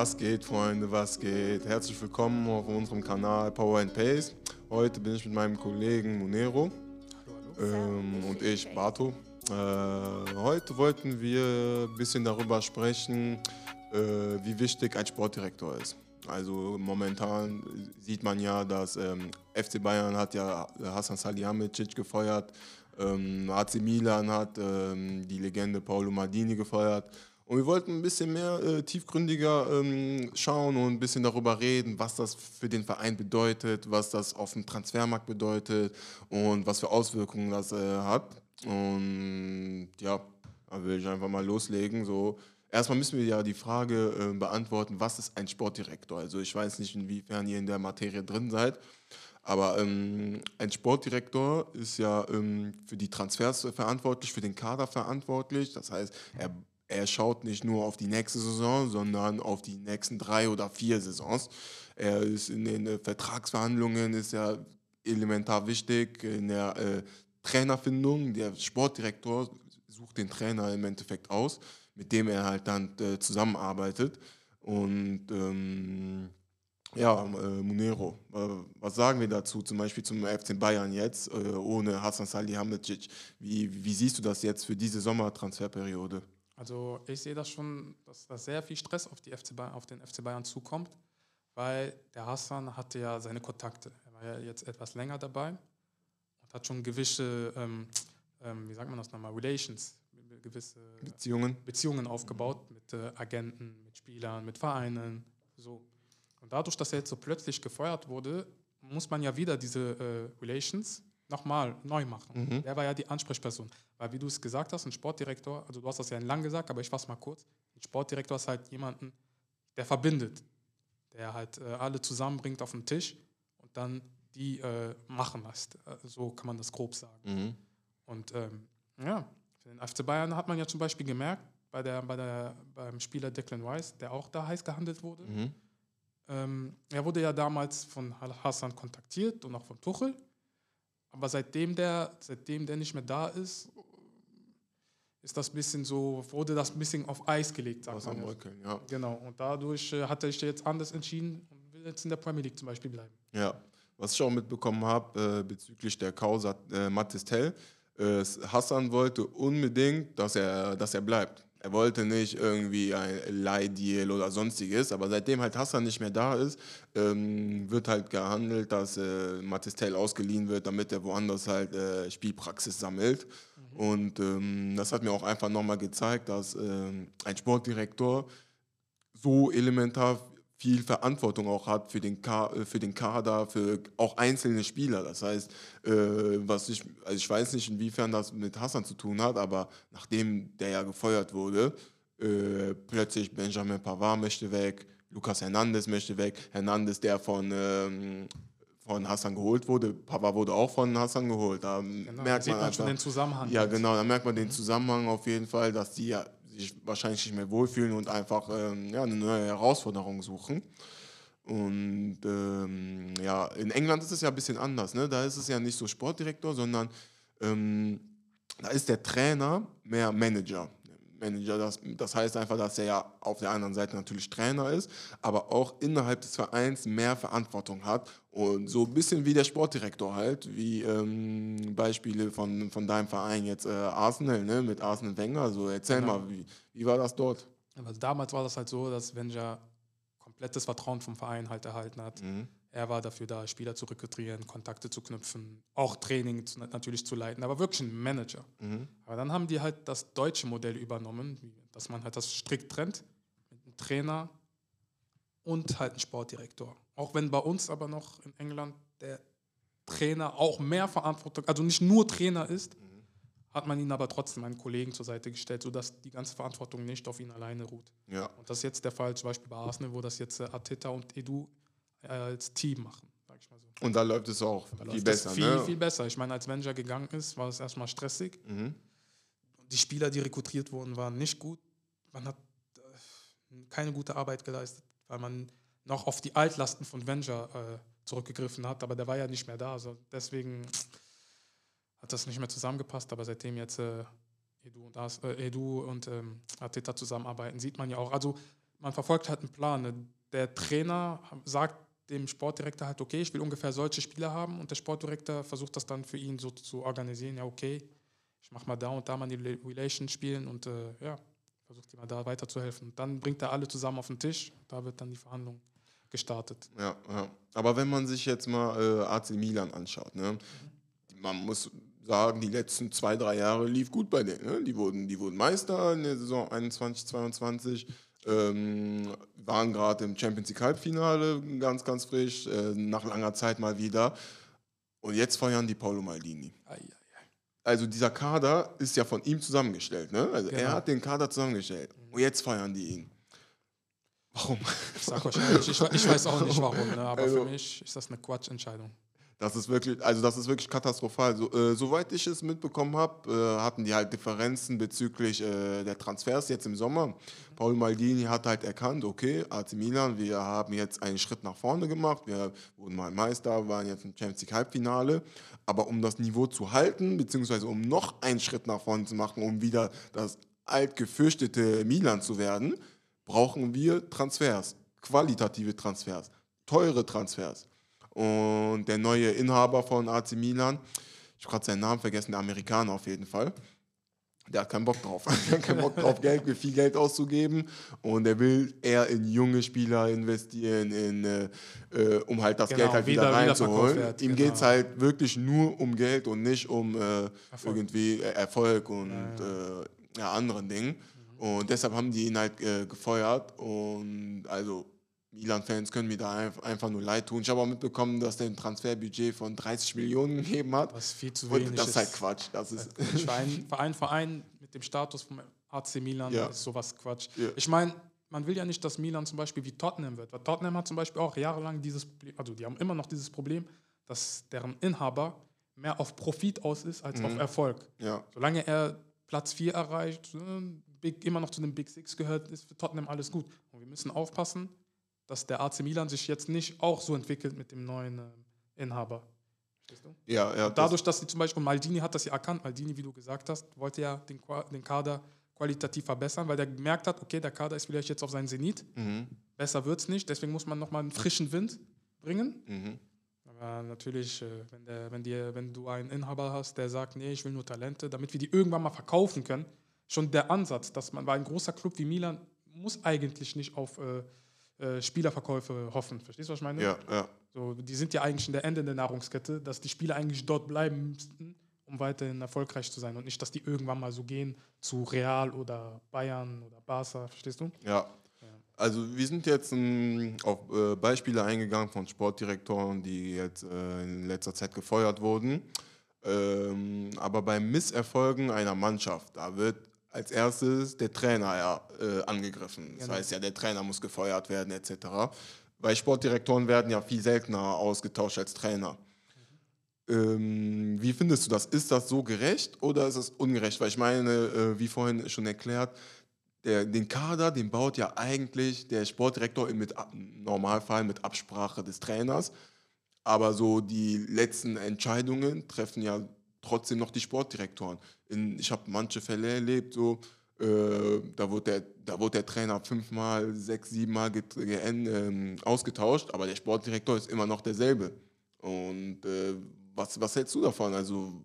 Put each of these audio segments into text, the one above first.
Was geht, Freunde, was geht? Herzlich willkommen auf unserem Kanal Power and Pace. Heute bin ich mit meinem Kollegen Monero ähm, und ich, Bato. Äh, heute wollten wir ein bisschen darüber sprechen, äh, wie wichtig ein Sportdirektor ist. Also momentan sieht man ja, dass ähm, FC Bayern hat ja Hassan Salihamidzic gefeuert, ähm, AC Milan hat ähm, die Legende Paolo Maldini gefeuert. Und wir wollten ein bisschen mehr äh, tiefgründiger ähm, schauen und ein bisschen darüber reden, was das für den Verein bedeutet, was das auf dem Transfermarkt bedeutet und was für Auswirkungen das äh, hat. Und ja, da will ich einfach mal loslegen. So, erstmal müssen wir ja die Frage äh, beantworten, was ist ein Sportdirektor? Also ich weiß nicht, inwiefern ihr in der Materie drin seid. Aber ähm, ein Sportdirektor ist ja ähm, für die Transfers verantwortlich, für den Kader verantwortlich. Das heißt, er er schaut nicht nur auf die nächste Saison, sondern auf die nächsten drei oder vier Saisons. Er ist in den äh, Vertragsverhandlungen ist ja elementar wichtig in der äh, Trainerfindung. Der Sportdirektor sucht den Trainer im Endeffekt aus, mit dem er halt dann äh, zusammenarbeitet. Und ähm, ja, äh, Munero, äh, was sagen wir dazu, zum Beispiel zum FC Bayern jetzt, äh, ohne Hassan Salihamidzic? Wie, wie siehst du das jetzt für diese Sommertransferperiode? Also ich sehe das schon, dass da sehr viel Stress auf, die FC Bayern, auf den FC Bayern zukommt, weil der Hassan hatte ja seine Kontakte. Er war ja jetzt etwas länger dabei und hat schon gewisse, ähm, ähm, wie sagt man das nochmal, Relations, gewisse Beziehungen, Beziehungen aufgebaut mit äh, Agenten, mit Spielern, mit Vereinen, so. Und dadurch, dass er jetzt so plötzlich gefeuert wurde, muss man ja wieder diese äh, Relations nochmal neu machen. Mhm. Der war ja die Ansprechperson. Weil, wie du es gesagt hast, ein Sportdirektor, also du hast das ja lang gesagt, aber ich fasse mal kurz. Ein Sportdirektor ist halt jemanden, der verbindet, der halt äh, alle zusammenbringt auf den Tisch und dann die äh, machen lässt. Äh, so kann man das grob sagen. Mhm. Und ähm, ja, für den FC Bayern hat man ja zum Beispiel gemerkt, bei der, bei der, beim Spieler Declan Rice, der auch da heiß gehandelt wurde. Mhm. Ähm, er wurde ja damals von Hassan kontaktiert und auch von Tuchel. Aber seitdem der, seitdem der nicht mehr da ist, ist das bisschen so, wurde das ein bisschen auf Eis gelegt, sagt man. Rückeln, ja. Genau. Und dadurch äh, hat er sich jetzt anders entschieden und will jetzt in der Premier League zum Beispiel bleiben. Ja, was ich auch mitbekommen habe äh, bezüglich der Causa äh, Matistel, äh, Hassan wollte unbedingt, dass er, dass er bleibt. Er wollte nicht irgendwie ein Leihdeal oder sonstiges, aber seitdem halt Hassan nicht mehr da ist, ähm, wird halt gehandelt, dass äh, Matistel ausgeliehen wird, damit er woanders halt äh, Spielpraxis sammelt. Mhm. Und ähm, das hat mir auch einfach nochmal gezeigt, dass ähm, ein Sportdirektor so elementar viel Verantwortung auch hat für den, Ka äh, für den Kader, für auch einzelne Spieler. Das heißt, äh, was ich, also ich weiß nicht, inwiefern das mit Hassan zu tun hat, aber nachdem der ja gefeuert wurde, äh, plötzlich Benjamin Pavard möchte weg, Lucas Hernandez möchte weg, Hernandez, der von, ähm, von Hassan geholt wurde, Pavard wurde auch von Hassan geholt. Da genau, merkt da man, man schon den Zusammenhang. Ja, genau, da merkt man den Zusammenhang auf jeden Fall, dass die ja sich wahrscheinlich nicht mehr wohlfühlen und einfach ähm, ja, eine neue Herausforderung suchen. Und ähm, ja, in England ist es ja ein bisschen anders. Ne? Da ist es ja nicht so Sportdirektor, sondern ähm, da ist der Trainer mehr Manager. Manager. Das, das heißt einfach, dass er ja auf der anderen Seite natürlich Trainer ist, aber auch innerhalb des Vereins mehr Verantwortung hat. Und so ein bisschen wie der Sportdirektor halt, wie ähm, Beispiele von, von deinem Verein jetzt äh, Arsenal, ne, mit Arsenal Wenger. Also erzähl genau. mal, wie, wie war das dort? Also damals war das halt so, dass Wenger komplettes Vertrauen vom Verein halt erhalten hat. Mhm. Er war dafür da, Spieler zu rekrutieren, Kontakte zu knüpfen, auch Training zu, natürlich zu leiten, aber wirklich ein Manager. Mhm. Aber dann haben die halt das deutsche Modell übernommen, dass man halt das strikt trennt mit einem Trainer und halt einem Sportdirektor. Auch wenn bei uns aber noch in England der Trainer auch mehr Verantwortung, also nicht nur Trainer ist, mhm. hat man ihn aber trotzdem einen Kollegen zur Seite gestellt, sodass die ganze Verantwortung nicht auf ihn alleine ruht. Ja. Und das ist jetzt der Fall zum Beispiel bei Arsenal, wo das jetzt äh, Arteta und Edu als Team machen. Sag ich mal so. Und da läuft es auch da viel besser. Viel, ne? viel besser. Ich meine, als Manager gegangen ist, war es erstmal stressig. Mhm. Die Spieler, die rekrutiert wurden, waren nicht gut. Man hat äh, keine gute Arbeit geleistet, weil man noch auf die Altlasten von Wenger äh, zurückgegriffen hat, aber der war ja nicht mehr da. Also deswegen hat das nicht mehr zusammengepasst. Aber seitdem jetzt äh, Edu und, As, äh, Edu und ähm, Arteta zusammenarbeiten, sieht man ja auch. Also man verfolgt halt einen Plan. Ne? Der Trainer sagt dem Sportdirektor halt, okay, ich will ungefähr solche Spieler haben und der Sportdirektor versucht das dann für ihn so zu organisieren, ja, okay, ich mache mal da und da mal die Relations spielen und äh, ja, versucht ihm da weiterzuhelfen. Dann bringt er alle zusammen auf den Tisch, da wird dann die Verhandlung gestartet. Ja, ja. Aber wenn man sich jetzt mal äh, AC Milan anschaut, ne? Man muss sagen, die letzten zwei, drei Jahre lief gut bei denen. Ne? Die, wurden, die wurden Meister in der Saison 21, 22, ähm, waren gerade im Champions League Halbfinale, ganz, ganz frisch, äh, nach langer Zeit mal wieder. Und jetzt feiern die Paulo Maldini. Also dieser Kader ist ja von ihm zusammengestellt. Ne? Also genau. er hat den Kader zusammengestellt. Mhm. Und jetzt feiern die ihn. Warum? Ich sag wahrscheinlich, ich, ich weiß auch nicht warum, ne? aber also, für mich ist das eine Quatschentscheidung. Das ist wirklich, also das ist wirklich katastrophal. So, äh, soweit ich es mitbekommen habe, äh, hatten die halt Differenzen bezüglich äh, der Transfers jetzt im Sommer. Paul Maldini hat halt erkannt, okay, AC Milan, wir haben jetzt einen Schritt nach vorne gemacht, wir wurden mal Meister, waren jetzt im Champions League Halbfinale, aber um das Niveau zu halten, beziehungsweise um noch einen Schritt nach vorne zu machen, um wieder das alt gefürchtete Milan zu werden, brauchen wir Transfers, qualitative Transfers, teure Transfers. Und der neue Inhaber von AC Milan, ich habe gerade seinen Namen vergessen, der Amerikaner auf jeden Fall, der hat keinen Bock drauf. der hat keinen Bock drauf, Geld, viel Geld auszugeben. Und er will eher in junge Spieler investieren, in, äh, äh um halt das genau, Geld halt wieder, wieder reinzuholen. Wird, Ihm genau. geht es halt wirklich nur um Geld und nicht um äh, Erfolg. irgendwie äh, Erfolg und ja, ja. ja anderen Dingen. Mhm. Und deshalb haben die ihn halt äh, gefeuert. Und also Milan-Fans können mir da einfach nur leid tun. Ich habe auch mitbekommen, dass der ein Transferbudget von 30 Millionen gegeben hat. Was viel zu wenig Und das ist halt Quatsch. Das ist Verein, Verein, Verein mit dem Status vom AC Milan ja. ist sowas Quatsch. Ja. Ich meine, man will ja nicht, dass Milan zum Beispiel wie Tottenham wird. Weil Tottenham hat zum Beispiel auch jahrelang dieses Problem, also die haben immer noch dieses Problem, dass deren Inhaber mehr auf Profit aus ist als mhm. auf Erfolg. Ja. Solange er Platz 4 erreicht, äh, Big, immer noch zu den Big Six gehört, ist für Tottenham alles gut. Und wir müssen aufpassen, dass der AC Milan sich jetzt nicht auch so entwickelt mit dem neuen äh, Inhaber. Verstehst du? Ja, ja. Dadurch, dass sie zum Beispiel, Maldini hat das ja erkannt, Maldini, wie du gesagt hast, wollte ja den, den Kader qualitativ verbessern, weil der gemerkt hat, okay, der Kader ist vielleicht jetzt auf seinen Zenit, mhm. besser wird es nicht, deswegen muss man nochmal einen frischen Wind bringen. Mhm. Aber natürlich, äh, wenn, der, wenn, die, wenn du einen Inhaber hast, der sagt, nee, ich will nur Talente, damit wir die irgendwann mal verkaufen können, schon der Ansatz, dass man, weil ein großer Club wie Milan muss eigentlich nicht auf äh, äh, Spielerverkäufe hoffen. Verstehst du, was ich meine? Ja, ja. So, die sind ja eigentlich in der Ende der Nahrungskette, dass die Spieler eigentlich dort bleiben müssten, um weiterhin erfolgreich zu sein und nicht, dass die irgendwann mal so gehen zu Real oder Bayern oder Barca. Verstehst du? Ja. Also wir sind jetzt um, auf äh, Beispiele eingegangen von Sportdirektoren, die jetzt äh, in letzter Zeit gefeuert wurden. Ähm, aber bei Misserfolgen einer Mannschaft, da wird als erstes der Trainer ja, äh, angegriffen. Das genau. heißt ja, der Trainer muss gefeuert werden etc. Weil Sportdirektoren werden ja viel seltener ausgetauscht als Trainer. Mhm. Ähm, wie findest du das? Ist das so gerecht oder ist es ungerecht? Weil ich meine, äh, wie vorhin schon erklärt, der, den Kader, den baut ja eigentlich der Sportdirektor im Normalfall mit Absprache des Trainers. Aber so die letzten Entscheidungen treffen ja trotzdem noch die Sportdirektoren. In, ich habe manche Fälle erlebt, so, äh, da, wurde der, da wurde der Trainer fünfmal, sechs, siebenmal äh, ausgetauscht, aber der Sportdirektor ist immer noch derselbe. Und äh, was, was hältst du davon? Also,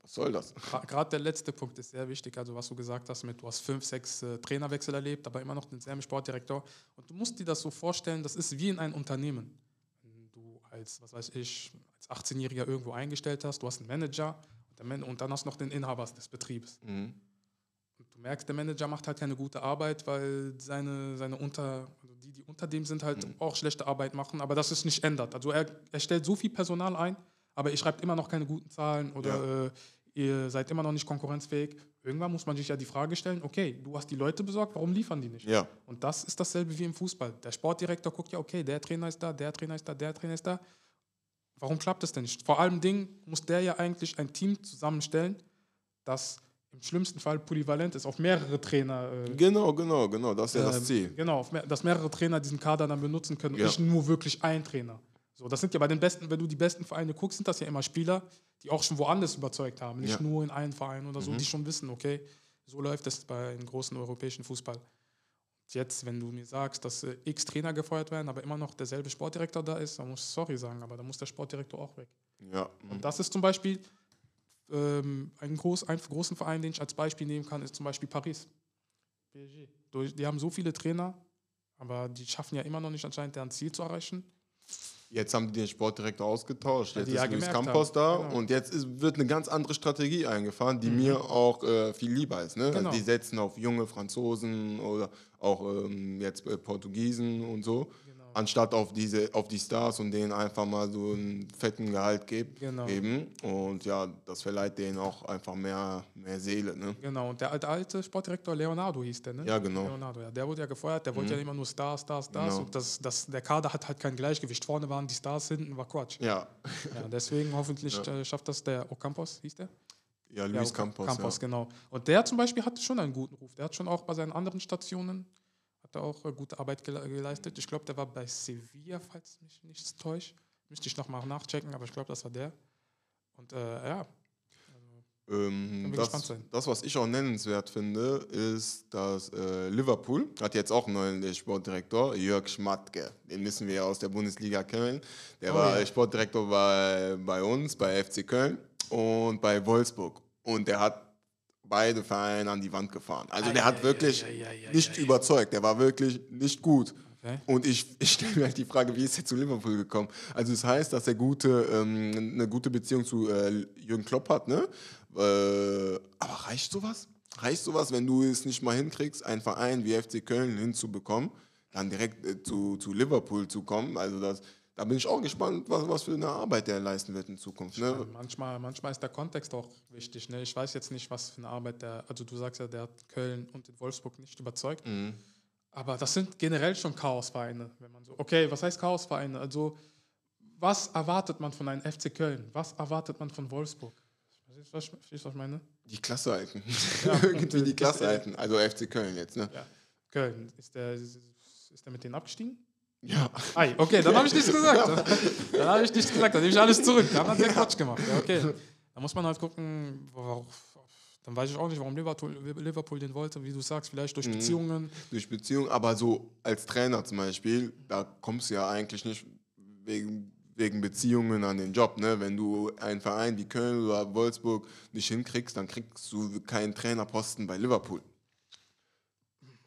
was soll das? Gerade der letzte Punkt ist sehr wichtig. Also, was du gesagt hast, mit, du hast fünf, sechs äh, Trainerwechsel erlebt, aber immer noch denselben Sportdirektor. Und du musst dir das so vorstellen, das ist wie in einem Unternehmen. Du als, was weiß ich, 18-Jähriger irgendwo eingestellt hast, du hast einen Manager und dann hast du noch den Inhaber des Betriebs. Mhm. Und du merkst, der Manager macht halt keine gute Arbeit, weil seine, seine unter, also die, die unter dem sind, halt mhm. auch schlechte Arbeit machen, aber das ist nicht ändert. Also er, er stellt so viel Personal ein, aber ihr schreibt immer noch keine guten Zahlen oder ja. äh, ihr seid immer noch nicht konkurrenzfähig. Irgendwann muss man sich ja die Frage stellen, okay, du hast die Leute besorgt, warum liefern die nicht? Ja. Und das ist dasselbe wie im Fußball. Der Sportdirektor guckt ja, okay, der Trainer ist da, der Trainer ist da, der Trainer ist da. Warum klappt das denn nicht? Vor allem Ding muss der ja eigentlich ein Team zusammenstellen, das im schlimmsten Fall polyvalent ist, auf mehrere Trainer. Äh, genau, genau, genau, das ist ja das ähm, Ziel. Genau, mehr, dass mehrere Trainer diesen Kader dann benutzen können ja. und nicht nur wirklich ein Trainer. So, das sind ja bei den besten, wenn du die besten Vereine guckst, sind das ja immer Spieler, die auch schon woanders überzeugt haben, nicht ja. nur in einem Verein oder so, mhm. die schon wissen, okay, so läuft es bei einem großen europäischen Fußball. Jetzt, wenn du mir sagst, dass äh, x Trainer gefeuert werden, aber immer noch derselbe Sportdirektor da ist, dann muss ich sorry sagen, aber dann muss der Sportdirektor auch weg. Ja. Und das ist zum Beispiel ähm, ein, groß, einen großen Verein, den ich als Beispiel nehmen kann, ist zum Beispiel Paris. PSG. Die haben so viele Trainer, aber die schaffen ja immer noch nicht anscheinend deren Ziel zu erreichen. Jetzt haben die den Sportdirektor ausgetauscht, jetzt ist Luis Campos da genau. Mhm. und jetzt ist, wird eine ganz andere Strategie eingefahren, die mir auch äh, viel lieber ist. Ne? Genau. Also die setzen auf junge Franzosen oder auch ähm, jetzt äh, Portugiesen und so. Anstatt auf diese auf die Stars und denen einfach mal so einen fetten Gehalt geb, Genau. geben. Und ja, das verleiht denen auch einfach mehr, mehr Seele. Ne? Genau, und der alte, alte Sportdirektor Leonardo hieß der, ne? Ja, genau. Leonardo, ja. Der wurde ja gefeuert, der wollte ja immer nur Stars, Stars, Stars. Genau. Und das, das, der Kader hat halt kein Gleichgewicht. Vorne waren die Stars, hinten war Quatsch. Ja, Ja, deswegen hoffentlich äh, schafft das der Ocampos, hieß der? ja, Ja, Luis Oca- Campos. Campos, ja. genau. Und der zum Beispiel hatte schon einen guten Ruf. Der hat schon auch bei seinen anderen Stationen hat auch äh, gute Arbeit gele geleistet. Ich glaube, der war bei Sevilla, falls mich nichts täuscht. Müsste ich nochmal nachchecken, aber ich glaube, das war der. Und äh, ja, Ähm, wir das, das, was ich auch nennenswert finde, ist, dass äh, Liverpool hat jetzt auch einen neuen Sportdirektor, Jörg Schmatke. Den müssen wir ja aus der Bundesliga kennen. Der Oh war ja. Sportdirektor bei, bei uns, bei FC Köln und bei Wolfsburg. Und der hat beide Vereine an die Wand gefahren. Also der hat wirklich nicht überzeugt. Der war wirklich nicht gut. Okay. Und ich, ich stelle mir halt die Frage, wie ist er zu Liverpool gekommen? Also es heißt, dass er gute, ähm, eine gute Beziehung zu äh, Jürgen Klopp hat, ne? Äh, aber reicht sowas? Reicht sowas, wenn du es nicht mal hinkriegst, einen Verein wie FC Köln hinzubekommen, dann direkt äh, zu, zu Liverpool zu kommen? Also das, da bin ich auch gespannt, was, was für eine Arbeit der leisten wird in Zukunft. Ne? Manchmal, manchmal ist der Kontext auch wichtig. Ne? Ich weiß jetzt nicht, was für eine Arbeit der, also du sagst ja, der hat Köln und in Wolfsburg nicht überzeugt. Mhm. Aber das sind generell schon Chaosvereine, wenn man so. Okay, was heißt Chaosvereine? Also, was erwartet man von einem FC Köln? Was erwartet man von Wolfsburg? Verstehst du, was verstehst was ich meine? Die Klasse halten. Ja, Irgendwie die Klasse halten. Also FC Köln jetzt, ne? Ja. Köln, ist der, ist der mit denen abgestiegen? Ja. Ei, okay, dann habe ich nichts gesagt. Dann habe ich nichts gesagt, dann nehme ich alles zurück. Dann hat der Quatsch gemacht. Ja, okay. Da muss man halt gucken, worauf, dann weiß ich auch nicht, warum Liverpool, Liverpool den wollte, wie du sagst, vielleicht durch Beziehungen. durch Beziehung, aber so als Trainer zum Beispiel, da kommst du ja eigentlich nicht wegen, wegen Beziehungen an den Job. Ne? Wenn du einen Verein wie Köln oder Wolfsburg nicht hinkriegst, dann kriegst du keinen Trainerposten bei Liverpool.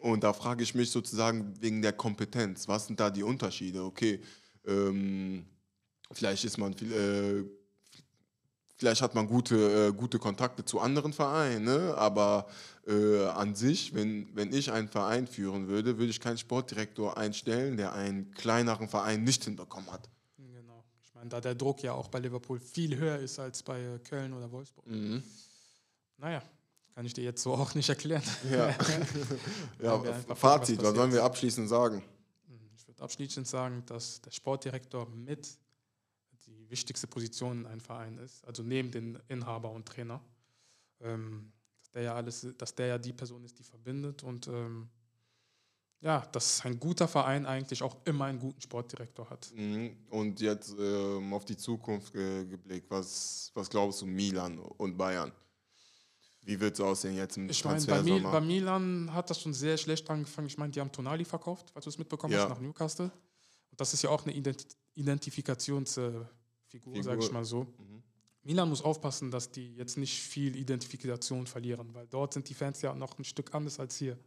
Und da frage ich mich sozusagen wegen der Kompetenz, was sind da die Unterschiede? Okay, ähm, vielleicht ist man viel, äh, vielleicht hat man gute, äh, gute Kontakte zu anderen Vereinen, ne? aber äh, an sich, wenn, wenn ich einen Verein führen würde, würde ich keinen Sportdirektor einstellen, der einen kleineren Verein nicht hinbekommen hat. Genau. Ich meine, da der Druck ja auch bei Liverpool viel höher ist als bei äh, Köln oder Wolfsburg. Mhm. Naja, kann ich dir jetzt so auch nicht erklären. Ja, ja Fazit, gucken, was was sollen wir abschließend sagen? Ich würde abschließend sagen, dass der Sportdirektor mit die wichtigste Position in einem Verein ist, also neben den Inhaber und Trainer. Ähm, dass der ja alles, dass der ja die Person ist, die verbindet und ähm, ja, dass ein guter Verein eigentlich auch immer einen guten Sportdirektor hat. Mhm. Und jetzt ähm, auf die Zukunft ge geblickt, was, was glaubst du, Milan und Bayern? Wie wird es aussehen jetzt im Ich meine, bei, Mil bei Milan hat das schon sehr schlecht angefangen. Ich meine, die haben Tonali verkauft, falls du es mitbekommen Ja. hast, nach Newcastle. Und das ist ja auch eine Identi Identifikationsfigur, Figur. sage ich mal so. Mhm. Milan muss aufpassen, dass die jetzt nicht viel Identifikation verlieren, weil dort sind die Fans ja noch ein Stück anders als hier.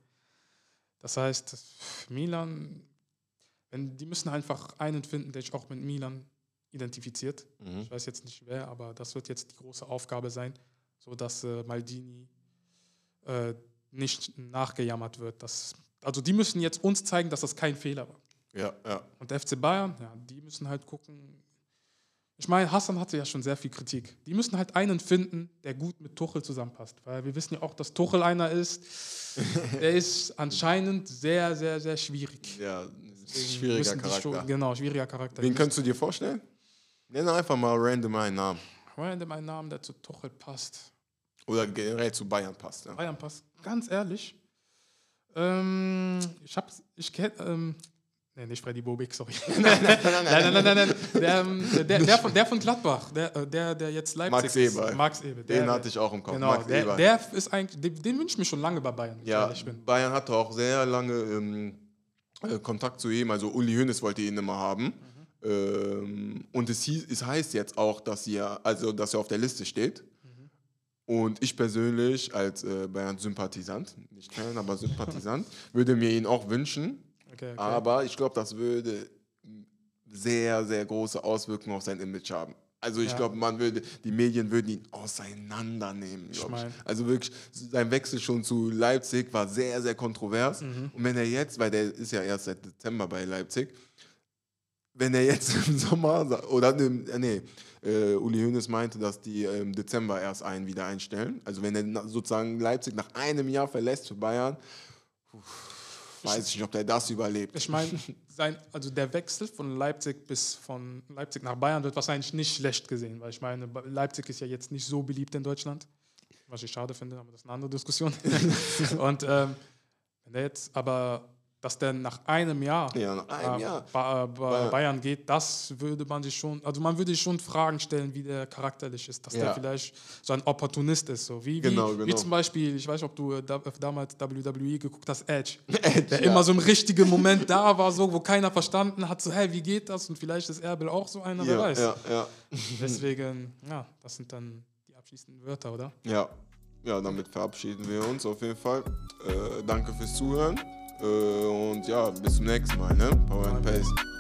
Das heißt, Milan, wenn, die müssen einfach einen finden, der sich auch mit Milan identifiziert. Mhm. Ich weiß jetzt nicht wer, aber das wird jetzt die große Aufgabe sein, sodass äh, Maldini äh, nicht nachgejammert wird. Dass, also die müssen jetzt uns zeigen, dass das kein Fehler war. Ja, ja. Und der FC Bayern, ja, die müssen halt gucken. Ich meine, Hassan hatte ja schon sehr viel Kritik. Die müssen halt einen finden, der gut mit Tuchel zusammenpasst. Weil wir wissen ja auch, dass Tuchel einer ist, der ist anscheinend sehr, sehr, sehr schwierig. Ja, schwieriger Charakter. Schon, genau, schwieriger Charakter. Wen könntest du dir vorstellen? Nenn einfach mal random einen Namen. Random einen Namen, der zu Tuchel passt. Oder generell zu Bayern passt. Ja. Bayern passt. Ganz ehrlich. Ähm, ich habe, ich kenn, ähm, Nee, nicht Freddy Bobik, sorry. nein, nein, nein, nein, nein, nein, Der, ähm, der, der, von, der von Gladbach, der, äh, der, der jetzt Leipzig Max Eber. ist. Max Eber. Den hatte ich auch im Kopf. Genau, Max der, Eber. der ist eigentlich, den, den wünsche ich mir schon lange bei Bayern. Ja. Bayern hatte auch sehr lange ähm, äh, Kontakt zu ihm. Also Uli Hoeneß wollte ihn immer haben. Ähm, und es, hieß, es heißt jetzt auch, dass er, also, dass er auf der Liste steht. Und ich persönlich als äh, Bayern-Sympathisant, nicht Fan, aber Sympathisant, würde mir ihn auch wünschen. Okay, okay. Aber ich glaube, das würde sehr, sehr große Auswirkungen auf sein Image haben. Also ich Ja. glaube, man würde, die Medien würden ihn auseinandernehmen. Ich mein- Also wirklich, sein Wechsel schon zu Leipzig war sehr, sehr kontrovers. Mhm. Und wenn er jetzt, weil der ist ja erst seit Dezember bei Leipzig, wenn er jetzt im Sommer, oder nee, nee äh, Uli Hoeneß meinte, dass die im Dezember erst einen wieder einstellen. Also wenn er sozusagen Leipzig nach einem Jahr verlässt für Bayern, uff, weiß ich nicht, ob der das überlebt. Ich meine, also der Wechsel von Leipzig bis von Leipzig nach Bayern wird wahrscheinlich nicht schlecht gesehen, weil ich meine, Leipzig ist ja jetzt nicht so beliebt in Deutschland, was ich schade finde, aber das ist eine andere Diskussion. Und ähm, wenn der jetzt aber, dass der nach einem Jahr, Ja, nach einem äh, Jahr. Ba ba Bayern. Geht, das würde man sich schon, also man würde sich schon Fragen stellen, wie der charakterlich ist, dass Ja. der vielleicht so ein Opportunist ist, so wie, wie, Genau, wie genau. zum Beispiel, ich weiß nicht, ob du äh, da, damals WWE geguckt hast, Edge Edge, der ja. immer so im richtigen Moment da war, so, wo keiner verstanden hat, so, hey, wie geht das? Und vielleicht ist Erbil auch so einer, wer weiß. ja, ja. Deswegen, ja, das sind dann die abschließenden Wörter, oder? Ja. ja, damit verabschieden wir uns auf jeden Fall. Äh, danke fürs Zuhören. Äh, und ja, bis zum nächsten Mal. Ne? Power and Pace.